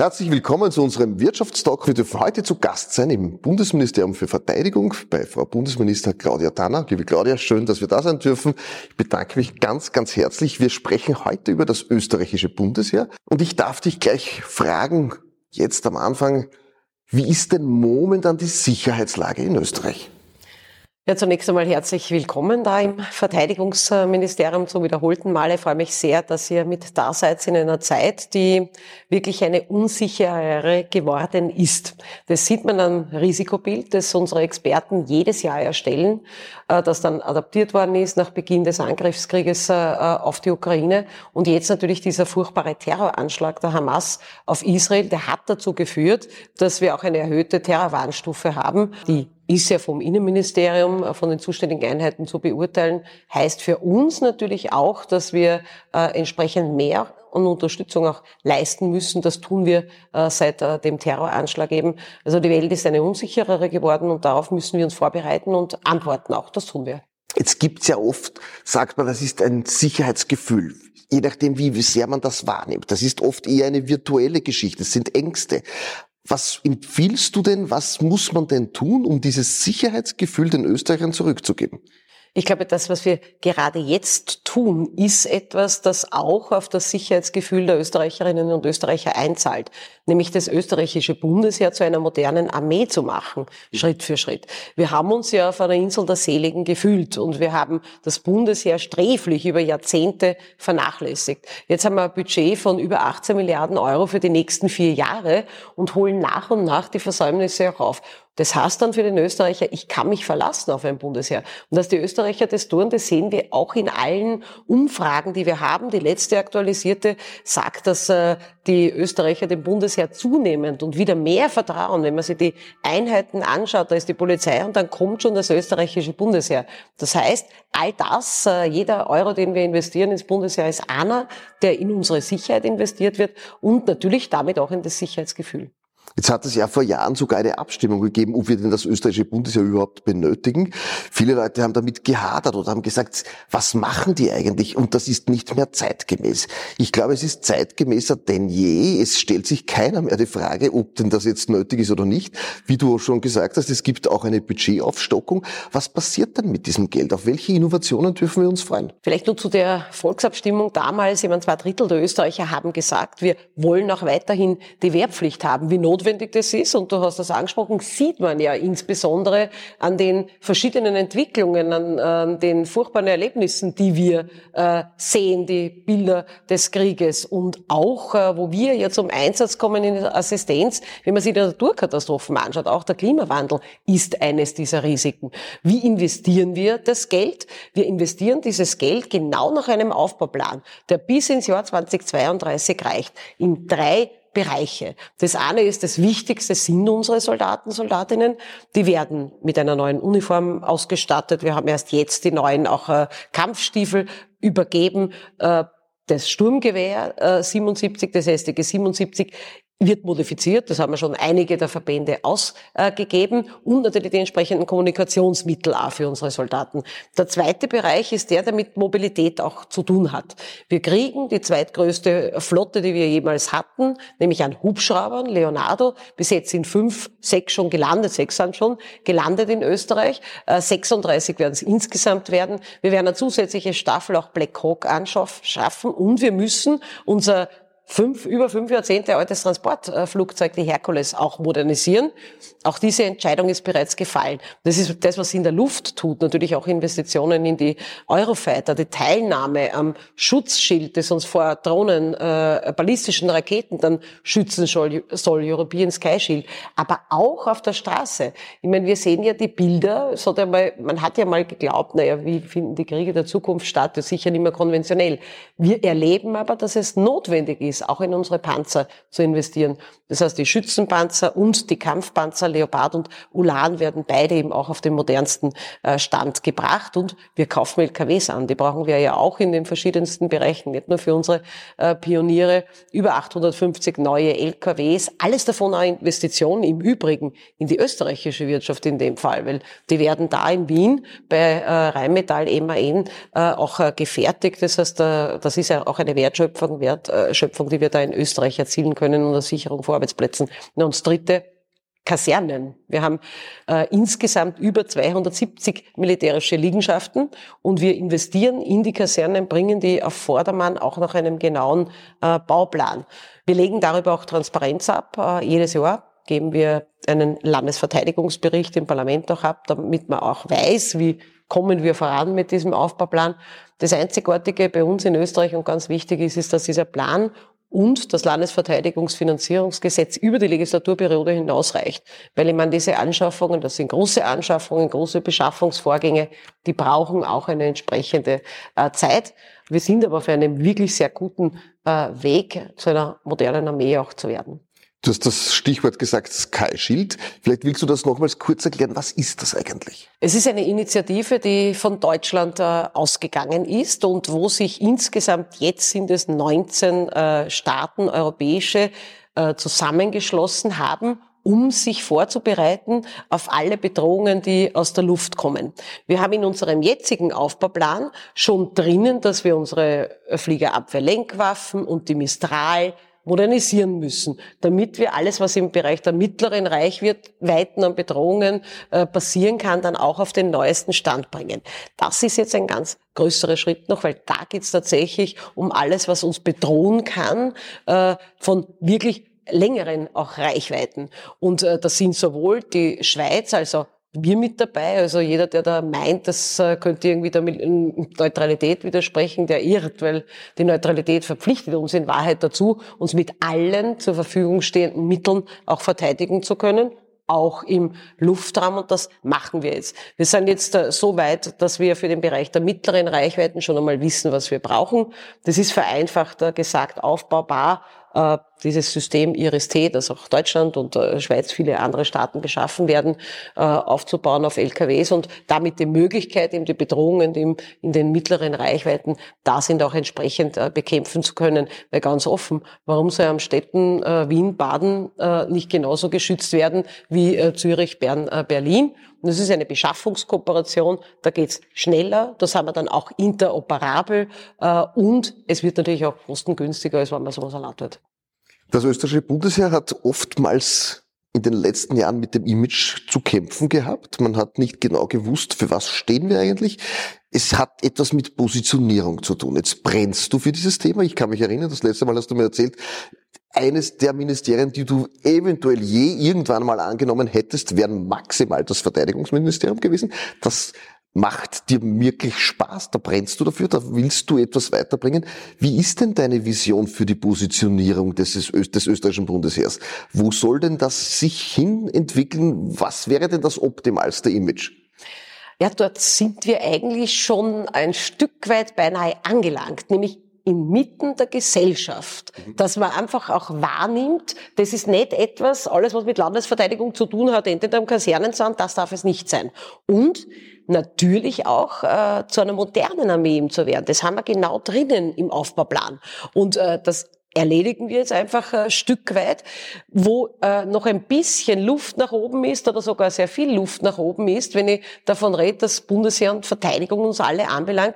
Herzlich willkommen zu unserem Wirtschaftstalk. Wir dürfen heute zu Gast sein im Bundesministerium für Verteidigung bei Frau Bundesminister Claudia Tanner. Liebe Claudia, schön, dass wir da sein dürfen. Ich bedanke mich ganz, ganz herzlich. Wir sprechen heute über das österreichische Bundesheer und ich darf dich gleich fragen, jetzt am Anfang, wie ist denn momentan die Sicherheitslage in Österreich? Ja, zunächst einmal herzlich willkommen da im Verteidigungsministerium zum wiederholten Male. Ich freue mich sehr, dass ihr mit da seid in einer Zeit, die wirklich eine unsichere geworden ist. Das sieht man am Risikobild, das unsere Experten jedes Jahr erstellen, äh, das dann adaptiert worden ist nach Beginn des Angriffskrieges äh, auf die Ukraine. Und jetzt natürlich dieser furchtbare Terroranschlag der Hamas auf Israel, der hat dazu geführt, dass wir auch eine erhöhte Terrorwarnstufe haben, die ist ja vom Innenministerium, äh, von den zuständigen Einheiten zu beurteilen, heißt für uns natürlich auch, dass wir äh, entsprechend mehr und Unterstützung auch leisten müssen. Das tun wir äh, seit äh, dem Terroranschlag eben. Also die Welt ist eine unsicherere geworden und darauf müssen wir uns vorbereiten und antworten auch. Das tun wir. Jetzt gibt's ja oft, sagt man, das ist ein Sicherheitsgefühl. Je nachdem, wie sehr man das wahrnimmt. Das ist oft eher eine virtuelle Geschichte. Es sind Ängste. Was empfiehlst du denn, was muss man denn tun, um dieses Sicherheitsgefühl den Österreichern zurückzugeben? Ich glaube, das, was wir gerade jetzt tun, ist etwas, das auch auf das Sicherheitsgefühl der Österreicherinnen und Österreicher einzahlt. Nämlich das österreichische Bundesheer zu einer modernen Armee zu machen, Schritt für Schritt. Wir haben uns ja auf einer Insel der Seligen gefühlt und wir haben das Bundesheer sträflich über Jahrzehnte vernachlässigt. Jetzt haben wir ein Budget von über 18 Milliarden Euro für die nächsten vier Jahre und holen nach und nach die Versäumnisse auch auf. Das heißt dann für den Österreicher, ich kann mich verlassen auf ein Bundesheer. Und dass die Österreicher das tun, das sehen wir auch in allen Umfragen, die wir haben. Die letzte aktualisierte sagt, dass äh, die Österreicher dem Bundesheer zunehmend und wieder mehr vertrauen. Wenn man sich die Einheiten anschaut, da ist die Polizei und dann kommt schon das österreichische Bundesheer. Das heißt, all das, äh, jeder Euro, den wir investieren ins Bundesheer, ist einer, der in unsere Sicherheit investiert wird und natürlich damit auch in das Sicherheitsgefühl. Jetzt hat es ja vor Jahren sogar eine Abstimmung gegeben, ob wir denn das österreichische Bundesheer überhaupt benötigen. Viele Leute haben damit gehadert oder haben gesagt, was machen die eigentlich? Und das ist nicht mehr zeitgemäß. Ich glaube, es ist zeitgemäßer denn je. Es stellt sich keiner mehr die Frage, ob denn das jetzt nötig ist oder nicht. Wie du schon gesagt hast, es gibt auch eine Budgetaufstockung. Was passiert dann mit diesem Geld? Auf welche Innovationen dürfen wir uns freuen? Vielleicht nur zu der Volksabstimmung damals. Ich meine, zwei Drittel der Österreicher haben gesagt, wir wollen auch weiterhin die Wehrpflicht haben. Wie notwendig das ist, und du hast das angesprochen, sieht man ja insbesondere an den verschiedenen Entwicklungen, an, an den furchtbaren Erlebnissen, die wir äh, sehen, die Bilder des Krieges und auch, äh, wo wir ja zum Einsatz kommen in Assistenz, wenn man sich die Naturkatastrophen anschaut, auch der Klimawandel ist eines dieser Risiken. Wie investieren wir das Geld? Wir investieren dieses Geld genau nach einem Aufbauplan, der bis ins Jahr 2032 reicht, in drei Bereiche. Das eine ist, das Wichtigste sind unsere Soldaten, Soldatinnen. Die werden mit einer neuen Uniform ausgestattet. Wir haben erst jetzt die neuen auch äh, Kampfstiefel übergeben. Äh, das Sturmgewehr äh, 77, das StG 77 wird modifiziert, das haben wir schon einige der Verbände ausgegeben und natürlich die entsprechenden Kommunikationsmittel auch für unsere Soldaten. Der zweite Bereich ist der, der mit Mobilität auch zu tun hat. Wir kriegen die zweitgrößte Flotte, die wir jemals hatten, nämlich an Hubschraubern, Leonardo. Bis jetzt sind fünf, sechs schon gelandet, sechs sind schon gelandet in Österreich. 36 werden es insgesamt werden. Wir werden eine zusätzliche Staffel auch Black Hawk anschaffen und wir müssen unser fünf, über fünf Jahrzehnte altes Transportflugzeug, die Herkules, auch modernisieren. Auch diese Entscheidung ist bereits gefallen. Das ist das, was in der Luft tut. Natürlich auch Investitionen in die Eurofighter, die Teilnahme am Schutzschild, das uns vor Drohnen, äh, ballistischen Raketen dann schützen soll, soll, European Sky Shield. Aber auch auf der Straße. Ich meine, wir sehen ja die Bilder, so hat mal, man hat ja mal geglaubt, naja, wie finden die Kriege der Zukunft statt? Das ist sicher nicht mehr konventionell. Wir erleben aber, dass es notwendig ist, auch in unsere Panzer zu investieren. Das heißt, die Schützenpanzer und die Kampfpanzer Leopard und Ulan werden beide eben auch auf den modernsten äh, Stand gebracht und wir kaufen LKWs an. Die brauchen wir ja auch in den verschiedensten Bereichen, nicht nur für unsere äh, Pioniere. Über 850 neue LKWs, alles davon auch Investitionen im Übrigen in die österreichische Wirtschaft in dem Fall, weil die werden da in Wien bei äh, Rheinmetall MAN auch gefertigt. Das heißt, das ist ja auch eine Wertschöpfung, Wertschöpfung die wir da in Österreich erzielen können und der Sicherung von Arbeitsplätzen. Und das Dritte, Kasernen. Wir haben äh, insgesamt über 270 militärische Liegenschaften und wir investieren in die Kasernen, bringen die auf Vordermann auch nach einem genauen äh, Bauplan. Wir legen darüber auch Transparenz ab. Äh, jedes Jahr geben wir einen Landesverteidigungsbericht im Parlament auch ab, damit man auch weiß, wie kommen wir voran mit diesem Aufbauplan. Das Einzigartige bei uns in Österreich und ganz wichtig ist, ist, dass dieser Plan und das Landesverteidigungsfinanzierungsgesetz über die Legislaturperiode hinausreicht. Weil ich meine, diese Anschaffungen, das sind große Anschaffungen, große Beschaffungsvorgänge, die brauchen auch eine entsprechende äh, Zeit. Wir sind aber auf einem wirklich sehr guten äh, Weg, zu einer modernen Armee auch zu werden. Du hast das Stichwort gesagt, Sky Shield. Vielleicht willst du das nochmals kurz erklären. Was ist das eigentlich? Es ist eine Initiative, die von Deutschland äh, ausgegangen ist und wo sich insgesamt jetzt sind es 19 äh, Staaten, europäische, äh, zusammengeschlossen haben, um sich vorzubereiten auf alle Bedrohungen, die aus der Luft kommen. Wir haben in unserem jetzigen Aufbauplan schon drinnen, dass wir unsere Fliegerabwehrlenkwaffen und die Mistral modernisieren müssen, damit wir alles, was im Bereich der mittleren Reichweiten an Bedrohungen äh, passieren kann, dann auch auf den neuesten Stand bringen. Das ist jetzt ein ganz größerer Schritt noch, weil da geht es tatsächlich um alles, was uns bedrohen kann, äh, von wirklich längeren auch Reichweiten. Und äh, das sind sowohl die Schweiz, also wir mit dabei. Also jeder, der da meint, das äh, könnte irgendwie der Neutralität widersprechen, der irrt, weil die Neutralität verpflichtet uns in Wahrheit dazu, uns mit allen zur Verfügung stehenden Mitteln auch verteidigen zu können auch im Luftraum und das machen wir jetzt. Wir sind jetzt äh, so weit, dass wir für den Bereich der mittleren Reichweiten schon einmal wissen, was wir brauchen. Das ist vereinfacht gesagt aufbaubar äh, dieses System IRIS-T, das auch Deutschland und äh, Schweiz, viele andere Staaten beschaffen werden, äh, aufzubauen auf LKWs und damit die Möglichkeit, eben die Bedrohungen in den mittleren Reichweiten da sind, auch entsprechend äh, bekämpfen zu können. Weil ganz offen, warum soll am Städten äh, Wien, Baden äh, nicht genauso geschützt werden wie äh, Zürich, Bern, äh, Berlin? Das ist eine Beschaffungskooperation, da geht's schneller, das haben wir dann auch interoperabel äh, und es wird natürlich auch kostengünstiger, als wenn man sowas erlaubt wird. Das österreichische Bundesheer hat oftmals in den letzten Jahren mit dem Image zu kämpfen gehabt. Man hat nicht genau gewusst, für was stehen wir eigentlich. Es hat etwas mit Positionierung zu tun. Jetzt brennst du für dieses Thema. Ich kann mich erinnern, das letzte Mal hast du mir erzählt, eines der Ministerien, die du eventuell je irgendwann mal angenommen hättest, wären maximal das Verteidigungsministerium gewesen. Das macht dir wirklich Spaß, da brennst du dafür, da willst du etwas weiterbringen. Wie ist denn deine Vision für die Positionierung des, des österreichischen Bundesheers? Wo soll denn das sich hin entwickeln? Was wäre denn das optimalste Image? Ja, dort sind wir eigentlich schon ein Stück weit beinahe angelangt, nämlich inmitten der Gesellschaft, mhm. dass man einfach auch wahrnimmt, das ist nicht etwas, alles was mit Landesverteidigung zu tun hat, endet am Kasernensand, das darf es nicht sein. Und natürlich auch äh, zu einer modernen Armee zu werden. Das haben wir genau drinnen im Aufbauplan. Und äh, das erledigen wir jetzt einfach ein Stück weit, wo äh, noch ein bisschen Luft nach oben ist oder sogar sehr viel Luft nach oben ist, wenn ich davon rede, dass Bundesheer und Verteidigung uns alle anbelangt,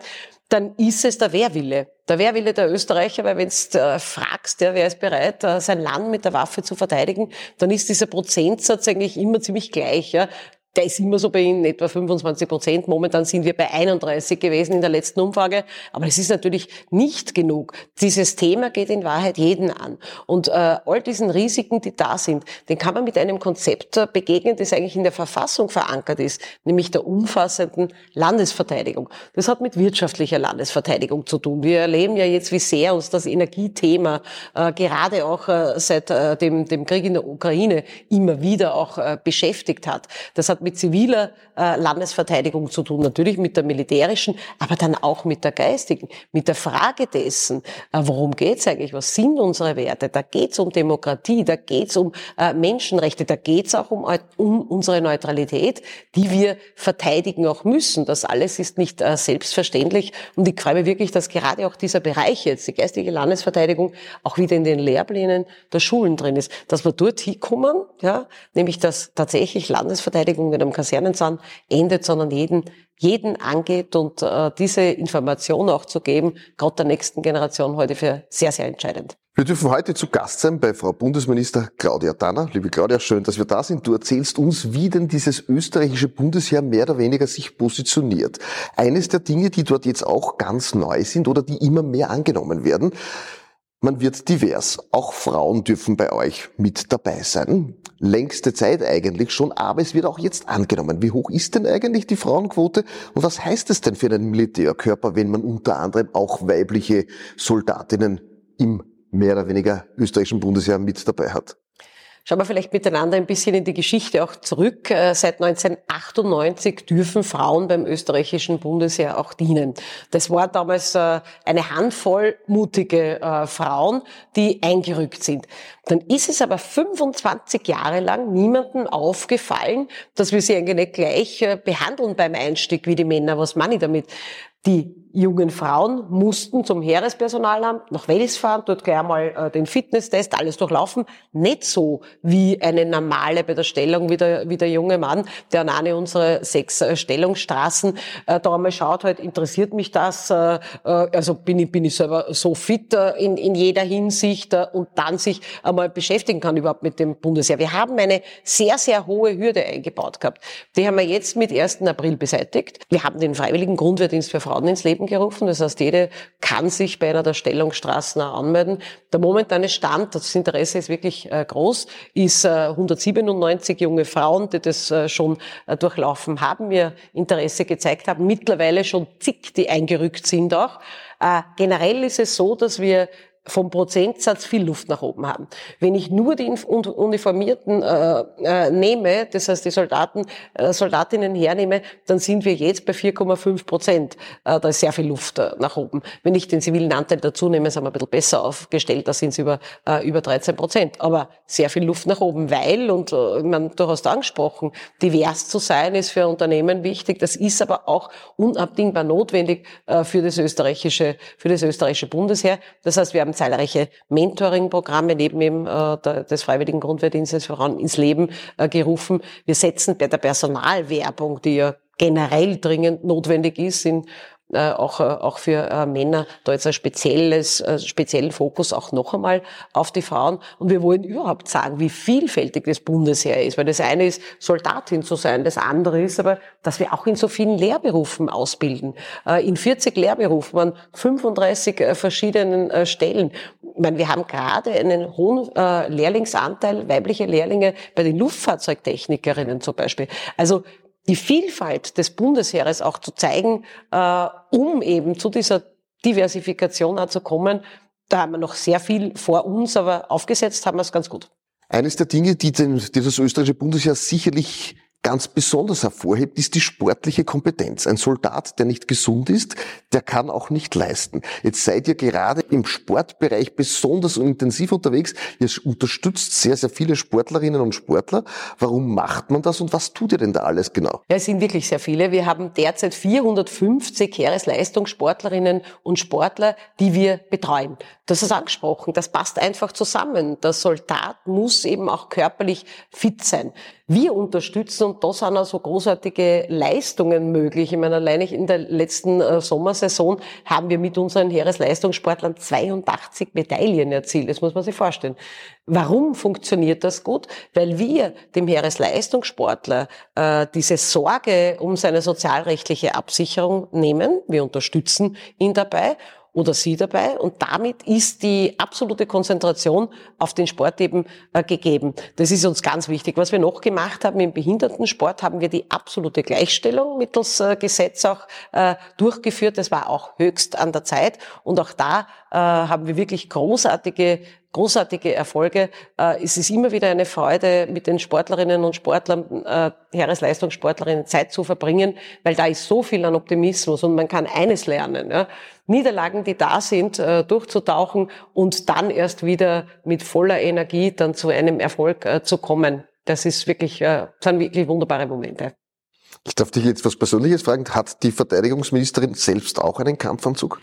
dann ist es der Wehrwille. Der Wehrwille der Österreicher, weil wenn du äh, fragst, ja, wer ist bereit, äh, sein Land mit der Waffe zu verteidigen, dann ist dieser Prozentsatz eigentlich immer ziemlich gleich. Ja der ist immer so bei Ihnen etwa 25 Prozent. Momentan sind wir bei 31 gewesen in der letzten Umfrage. Aber es ist natürlich nicht genug. Dieses Thema geht in Wahrheit jeden an. Und äh, all diesen Risiken, die da sind, den kann man mit einem Konzept äh, begegnen, das eigentlich in der Verfassung verankert ist, nämlich der umfassenden Landesverteidigung. Das hat mit wirtschaftlicher Landesverteidigung zu tun. Wir erleben ja jetzt, wie sehr uns das Energiethema äh, gerade auch äh, seit äh, dem, dem Krieg in der Ukraine immer wieder auch äh, beschäftigt hat. Das hat mit ziviler äh, Landesverteidigung zu tun, natürlich mit der militärischen, aber dann auch mit der geistigen, mit der Frage dessen, äh, worum geht's eigentlich, was sind unsere Werte? Da geht's um Demokratie, da geht's um äh, Menschenrechte, da geht's auch um, um unsere Neutralität, die wir verteidigen auch müssen. Das alles ist nicht äh, selbstverständlich und ich freue mich wirklich, dass gerade auch dieser Bereich jetzt, die geistige Landesverteidigung, auch wieder in den Lehrplänen der Schulen drin ist, dass wir dort hinkommen, ja, nämlich dass tatsächlich Landesverteidigung nicht am Kasernensand endet, sondern jeden, jeden angeht und äh, diese Information auch zu geben, gerade der nächsten Generation heute für sehr, sehr entscheidend. Wir dürfen heute zu Gast sein bei Frau Bundesminister Claudia Danner. Liebe Claudia, schön, dass wir da sind. Du erzählst uns, wie denn dieses österreichische Bundesheer mehr oder weniger sich positioniert. Eines der Dinge, die dort jetzt auch ganz neu sind oder die immer mehr angenommen werden, man wird divers. Auch Frauen dürfen bei euch mit dabei sein. Längste Zeit eigentlich schon, aber es wird auch jetzt angenommen. Wie hoch ist denn eigentlich die Frauenquote und was heißt es denn für einen Militärkörper, wenn man unter anderem auch weibliche Soldatinnen im mehr oder weniger österreichischen Bundesheer mit dabei hat. Schauen wir vielleicht miteinander ein bisschen in die Geschichte auch zurück. Äh, seit 1998 dürfen Frauen beim österreichischen Bundesheer auch dienen. Das war damals äh, eine Handvoll mutige äh, Frauen, die eingerückt sind. Dann ist es aber 25 Jahre lang niemandem aufgefallen, dass wir sie eigentlich nicht gleich behandeln beim Einstieg wie die Männer. Was meine ich damit? Die jungen Frauen mussten zum Heerespersonalamt nach Wales fahren, dort gleich einmal äh, den Fitnesstest, alles durchlaufen. Nicht so wie eine normale bei der Stellung, wie der, wie der junge Mann, der an eine unserer sechs äh, Stellungsstraßen äh, da einmal schaut, halt, interessiert mich das, äh, äh also bin ich, bin ich selber so fit äh, in, in jeder Hinsicht und dann sich einmal beschäftigen kann überhaupt mit dem Bundesheer. Wir haben eine sehr, sehr hohe Hürde eingebaut gehabt. Die haben wir jetzt mit 1. April beseitigt. Wir haben den freiwilligen Grundwehrdienst für Frauen Frauen ins Leben gerufen. Das heißt, jede kann sich bei einer der Stellungsstraßen anmelden. Der momentane Stand, das Interesse ist wirklich äh, groß, ist 197 äh, junge Frauen, die das äh, schon durchlaufen haben, mir Interesse gezeigt haben. Mittlerweile schon zig, die eingerückt sind auch. Generell ist es so, dass wir vom Prozentsatz viel Luft nach oben haben. Wenn ich nur die Uniformierten äh, äh, nehme, das heißt die Soldaten, äh, Soldatinnen hernehme, dann sind wir jetzt bei 4,5 Prozent. Äh, da ist sehr viel Luft äh, nach oben. Wenn ich den zivilen Anteil dazu nehme, sind wir ein bisschen besser aufgestellt, da sind es über, äh, über 13 Prozent. Aber sehr viel Luft nach oben, weil, und äh, man, du hast angesprochen, divers zu sein ist für Unternehmen wichtig. Das ist aber auch unabdingbar notwendig äh, für das österreichische, für das österreichische Bundesheer. Das heißt, wir haben zahlreiche Mentoring-Programme neben eben äh, des Freiwilligen Grundwehrdienstes voran ins Leben äh, gerufen. Wir setzen bei der Personalwerbung, die ja generell dringend notwendig ist in äh, auch, äh, auch für äh, Männer da jetzt ein spezielles, äh, speziellen Fokus auch noch einmal auf die Frauen. Und wir wollen überhaupt sagen, wie vielfältig das Bundesheer ist. Weil das eine ist, Soldatin zu sein, das andere ist aber, dass wir auch in so vielen Lehrberufen ausbilden. Äh, in 40 Lehrberufen an 35 äh, verschiedenen äh, Stellen. Ich meine, wir haben gerade einen hohen äh, Lehrlingsanteil, weibliche Lehrlinge bei den Luftfahrzeugtechnikerinnen zum Beispiel. Also die Vielfalt des Bundesheeres auch zu zeigen, äh, um eben zu dieser Diversifikation auch zu kommen. Da haben wir noch sehr viel vor uns, aber aufgesetzt haben wir es ganz gut. Eines der Dinge, die, den, die das österreichische Bundesheer sicherlich ganz besonders hervorhebt, ist die sportliche Kompetenz. Ein Soldat, der nicht gesund ist, der kann auch nicht leisten. Jetzt seid ihr gerade im Sportbereich besonders intensiv unterwegs. Ihr unterstützt sehr, sehr viele Sportlerinnen und Sportler. Warum macht man das und was tut ihr denn da alles genau? Ja, es sind wirklich sehr viele. Wir haben derzeit 450 Heeresleistungssportlerinnen und Sportler, die wir betreuen. Das ist angesprochen. Das passt einfach zusammen. Der Soldat muss eben auch körperlich fit sein. Wir unterstützen, und da sind auch so großartige Leistungen möglich. Ich meine, allein in der letzten äh, Sommersaison haben wir mit unseren Heeresleistungssportlern 82 Medaillen erzielt. Das muss man sich vorstellen. Warum funktioniert das gut? Weil wir dem Heeresleistungssportler äh, diese Sorge um seine sozialrechtliche Absicherung nehmen. Wir unterstützen ihn dabei oder sie dabei. Und damit ist die absolute Konzentration auf den Sport eben äh, gegeben. Das ist uns ganz wichtig. Was wir noch gemacht haben im Behindertensport, haben wir die absolute Gleichstellung mittels äh, Gesetz auch äh, durchgeführt. Das war auch höchst an der Zeit. Und auch da haben wir wirklich großartige großartige Erfolge. Äh, es ist immer wieder eine Freude, mit den Sportlerinnen und Sportlern, äh, Heeresleistungssportlerinnen Zeit zu verbringen, weil da ist so viel an Optimismus und man kann eines lernen. Ja? Niederlagen, die da sind, äh, durchzutauchen und dann erst wieder mit voller Energie dann zu einem Erfolg äh, zu kommen. Das ist wirklich, äh, sind wirklich wunderbare Momente. Ich darf dich jetzt was Persönliches fragen. Hat die Verteidigungsministerin selbst auch einen Kampfanzug?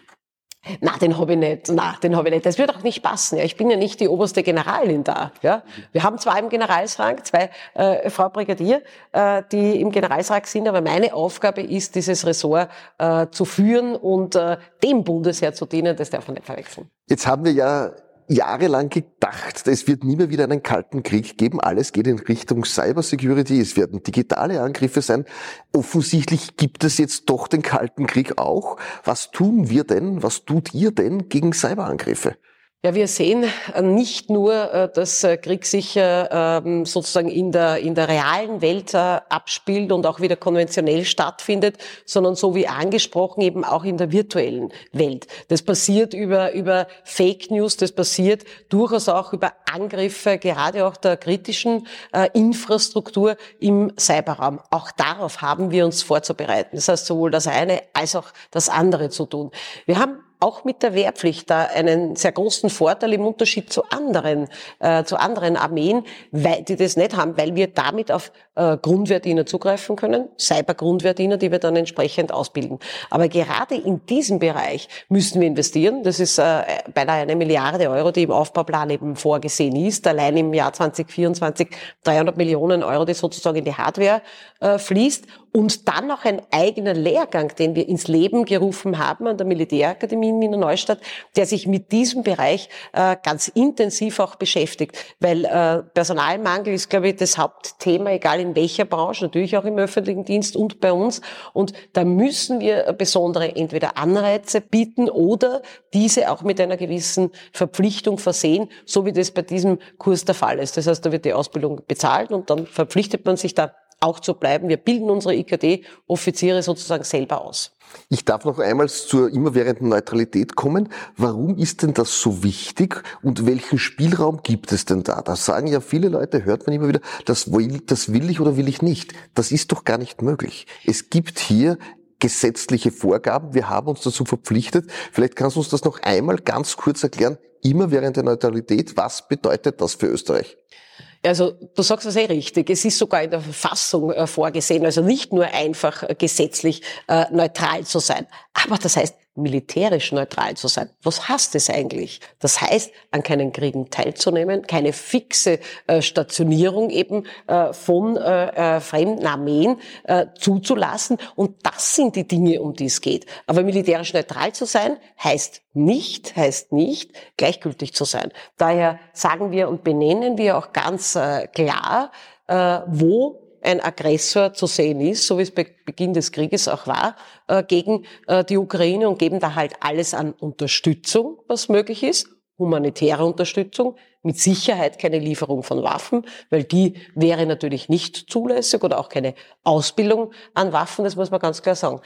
Na, den habe ich nicht. Na, den habe ich nicht. Das wird auch nicht passen. Ja. Ich bin ja nicht die oberste Generalin da. Ja. Wir haben zwar im Generalsrang zwei äh, Frau Brigadier, äh, die im Generalsrang sind, aber meine Aufgabe ist, dieses Ressort äh, zu führen und äh, dem Bundesheer zu dienen. Das darf man nicht verwechseln. Jetzt haben wir ja jahrelang gedacht, es wird nie mehr wieder einen kalten Krieg geben. Alles geht in Richtung Cybersecurity. Es werden digitale Angriffe sein. Offensichtlich gibt es jetzt doch den kalten Krieg auch. Was tun wir denn? Was tut ihr denn gegen Cyberangriffe? Ja, wir sehen äh, nicht nur, äh, dass äh, Krieg sich ähm, sozusagen in der, in der realen Welt abspielt und auch wieder konventionell stattfindet, sondern so wie angesprochen eben auch in der virtuellen Welt. Das passiert über, über Fake News, das passiert durchaus auch über Angriffe, gerade auch der kritischen Infrastruktur im Cyberraum. Auch darauf haben wir uns vorzubereiten. Das heißt, sowohl das eine als auch das andere zu tun. Wir haben auch mit der Wehrpflicht da einen sehr großen Vorteil im Unterschied zu anderen, äh, zu anderen Armeen, weil, die das nicht haben, weil wir damit auf äh, Grundwehrdiener zugreifen können, Cyber-Grundwehrdiener, die wir dann entsprechend ausbilden. Aber gerade in diesem Bereich müssen wir investieren. Das ist äh, beinahe eine Milliarde Euro, die im Aufbauplan eben vorgesehen ist. Allein im Jahr 2024 300 Millionen Euro, die sozusagen in die Hardware äh, fließt und dann noch ein eigener Lehrgang, den wir ins Leben gerufen haben an der Militärakademie in Wiener Neustadt, der sich mit diesem Bereich äh, ganz intensiv auch beschäftigt, weil äh, Personalmangel ist, glaube ich, das Hauptthema, egal in welcher Branche, natürlich auch im öffentlichen Dienst und bei uns. Und da müssen wir besondere entweder Anreize bieten oder diese auch mit einer gewissen Verpflichtung versehen, so wie das bei diesem Kurs der Fall ist. Das heißt, da wird die Ausbildung bezahlt und dann verpflichtet man sich da auch zu bleiben. Wir bilden unsere IKD-Offiziere sozusagen selber aus. Ich darf noch einmal zur immerwährenden Neutralität kommen. Warum ist denn das so wichtig und welchen Spielraum gibt es denn da? Da sagen ja viele Leute, hört man immer wieder, das will, das will ich oder will ich nicht. Das ist doch gar nicht möglich. Es gibt hier gesetzliche Vorgaben. Wir haben uns dazu verpflichtet. Vielleicht kannst du uns das noch einmal ganz kurz erklären. Immerwährende Neutralität, was bedeutet das für Österreich? Also du sagst das eh richtig. Es ist sogar in der Verfassung äh, vorgesehen, also nicht nur einfach äh, gesetzlich äh, neutral zu sein. Aber das heißt, militärisch neutral zu sein. Was heißt das eigentlich? Das heißt, an keinen Kriegen teilzunehmen, keine fixe äh, Stationierung eben äh, von äh, äh fremden Armeen äh, zuzulassen. Und das sind die Dinge, um die es geht. Aber militärisch neutral zu sein, heißt nicht, heißt nicht, gleichgültig zu sein. Daher sagen wir und benennen wir auch ganz äh, klar, wo ein Aggressor zu sehen ist, so wie es bei Beginn des Krieges auch war, äh, gegen äh, die Ukraine und geben da halt alles an Unterstützung, was möglich ist, humanitäre Unterstützung, mit Sicherheit keine Lieferung von Waffen, weil die wäre natürlich nicht zulässig oder auch keine Ausbildung an Waffen, das muss man ganz klar sagen.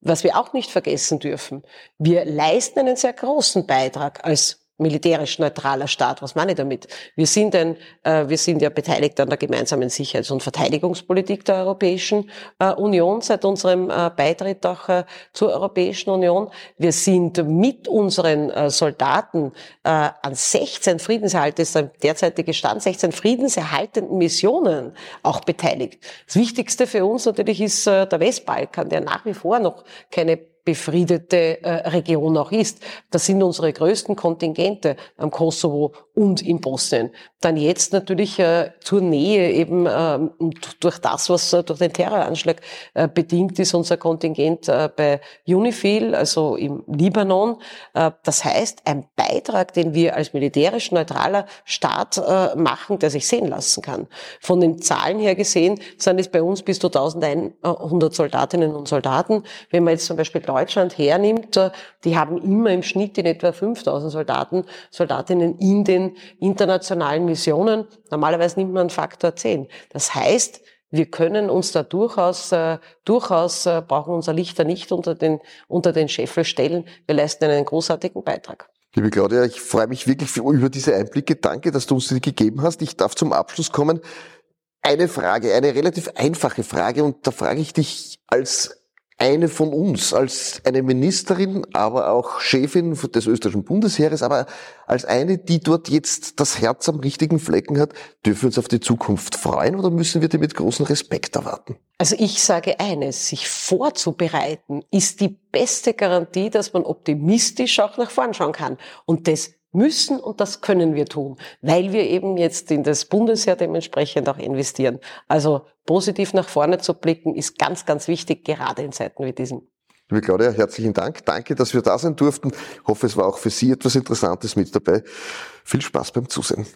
Was wir auch nicht vergessen dürfen, wir leisten einen sehr großen Beitrag als militärisch neutraler Staat. Was meine ich damit? Wir sind ein, äh, wir sind ja beteiligt an der gemeinsamen Sicherheits- und Verteidigungspolitik der Europäischen äh, Union seit unserem äh, Beitritt auch äh, zur Europäischen Union. Wir sind mit unseren äh, Soldaten äh, an 16 Friedenserhalte, ist der derzeitige Stand, 16 friedenserhaltenden Missionen auch beteiligt. Das Wichtigste für uns natürlich ist der Westbalkan, der nach wie vor noch keine befriedete äh, Region auch ist. Das sind unsere größten Kontingente am Kosovo und in Bosnien. Dann jetzt natürlich äh, zur Nähe eben äh, durch das, was äh, durch den Terroranschlag äh, bedingt ist, unser Kontingent äh, bei UNIFIL, also im Libanon. Äh, das heißt, ein Beitrag, den wir als militärisch neutraler Staat äh, machen, der sich sehen lassen kann. Von den Zahlen her gesehen sind es bei uns bis zu 1100 Soldatinnen und Soldaten. Wenn man jetzt zum Beispiel Deutschland hernimmt, die haben immer im Schnitt in etwa 5000 Soldaten, Soldatinnen in den internationalen Missionen. Normalerweise nimmt man Faktor 10. Das heißt, wir können uns da durchaus, äh, durchaus äh, brauchen unser Lichter nicht unter den, unter den Scheffel stellen. Wir leisten einen großartigen Beitrag. Liebe Claudia, ich freue mich wirklich über diese Einblicke. Danke, dass du uns die gegeben hast. Ich darf zum Abschluss kommen. Eine Frage, eine relativ einfache Frage und da frage ich dich als eine von uns, als eine Ministerin, aber auch Chefin des österreichischen Bundesheeres, aber als eine, die dort jetzt das Herz am richtigen Flecken hat, dürfen wir uns auf die Zukunft freuen oder müssen wir die mit großem Respekt erwarten? Also ich sage eines, sich vorzubereiten ist die beste Garantie, dass man optimistisch auch nach vorn schauen kann. Und das müssen und das können wir tun, weil wir eben jetzt in das Bundesheer dementsprechend auch investieren. Also positiv nach vorne zu blicken ist ganz, ganz wichtig, gerade in Zeiten wie diesen. Liebe Claudia, herzlichen Dank. Danke, dass wir da sein durften. Ich hoffe, es war auch für Sie etwas Interessantes mit dabei. Viel Spaß beim Zusehen.